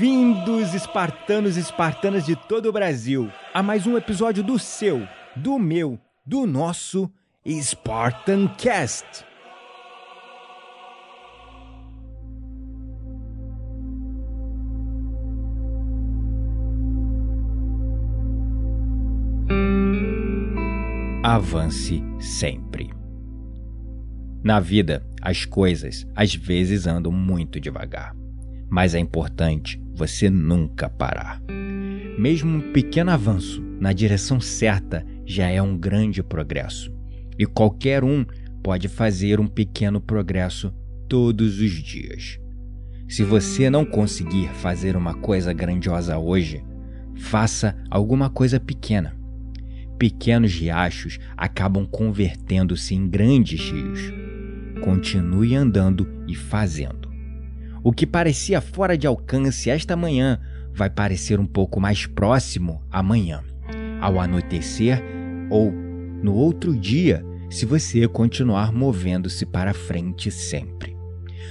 Bem-vindos, espartanos e espartanas de todo o Brasil, a mais um episódio do seu, do meu, do nosso Spartan Cast. Avance sempre. Na vida, as coisas às vezes andam muito devagar, mas é importante você nunca parar. Mesmo um pequeno avanço na direção certa já é um grande progresso, e qualquer um pode fazer um pequeno progresso todos os dias. Se você não conseguir fazer uma coisa grandiosa hoje, faça alguma coisa pequena. Pequenos riachos acabam convertendo-se em grandes rios. Continue andando e fazendo. O que parecia fora de alcance esta manhã vai parecer um pouco mais próximo amanhã, ao anoitecer ou no outro dia, se você continuar movendo-se para frente sempre.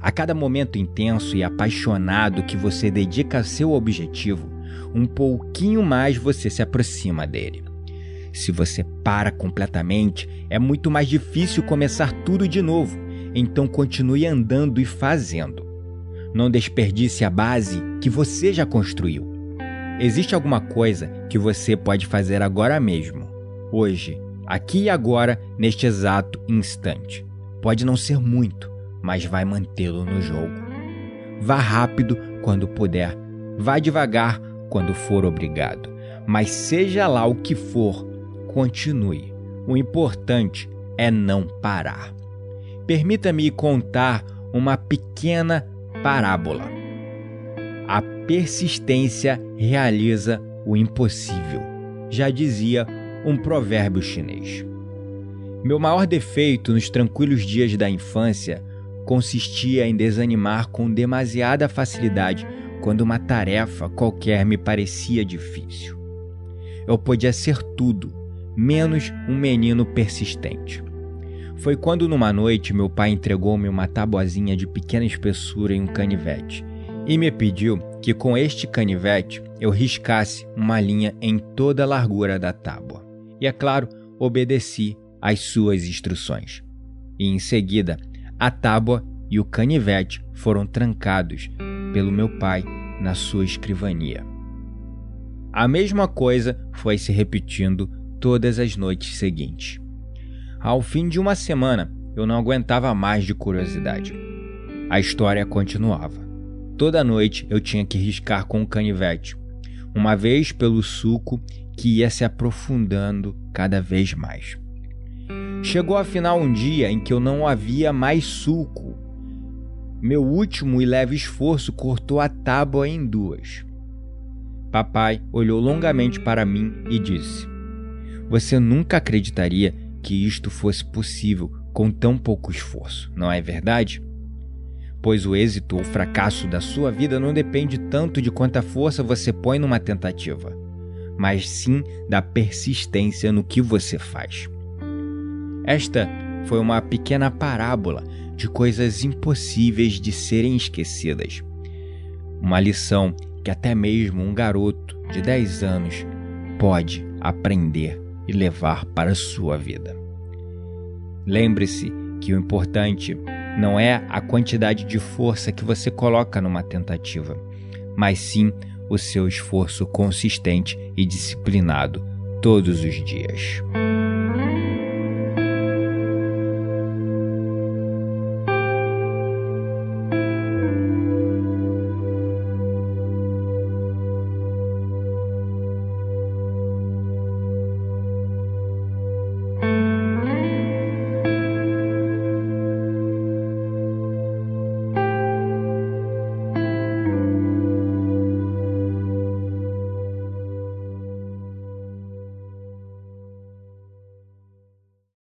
A cada momento intenso e apaixonado que você dedica a seu objetivo, um pouquinho mais você se aproxima dele. Se você para completamente, é muito mais difícil começar tudo de novo, então continue andando e fazendo. Não desperdice a base que você já construiu. Existe alguma coisa que você pode fazer agora mesmo, hoje, aqui e agora, neste exato instante. Pode não ser muito, mas vai mantê-lo no jogo. Vá rápido quando puder, vá devagar quando for obrigado, mas seja lá o que for, continue. O importante é não parar. Permita-me contar uma pequena parábola. A persistência realiza o impossível, já dizia um provérbio chinês. Meu maior defeito nos tranquilos dias da infância consistia em desanimar com demasiada facilidade quando uma tarefa qualquer me parecia difícil. Eu podia ser tudo, menos um menino persistente. Foi quando numa noite meu pai entregou-me uma tabuazinha de pequena espessura em um canivete e me pediu que com este canivete eu riscasse uma linha em toda a largura da tábua. E é claro, obedeci às suas instruções. E em seguida, a tábua e o canivete foram trancados pelo meu pai na sua escrivania. A mesma coisa foi se repetindo todas as noites seguintes. Ao fim de uma semana, eu não aguentava mais de curiosidade. A história continuava. Toda noite eu tinha que riscar com o canivete, uma vez pelo suco que ia se aprofundando cada vez mais. Chegou afinal um dia em que eu não havia mais suco. Meu último e leve esforço cortou a tábua em duas. Papai olhou longamente para mim e disse: Você nunca acreditaria que isto fosse possível com tão pouco esforço, não é verdade? Pois o êxito ou fracasso da sua vida não depende tanto de quanta força você põe numa tentativa, mas sim da persistência no que você faz. Esta foi uma pequena parábola de coisas impossíveis de serem esquecidas. Uma lição que até mesmo um garoto de 10 anos pode aprender e levar para a sua vida. Lembre-se que o importante não é a quantidade de força que você coloca numa tentativa, mas sim o seu esforço consistente e disciplinado todos os dias.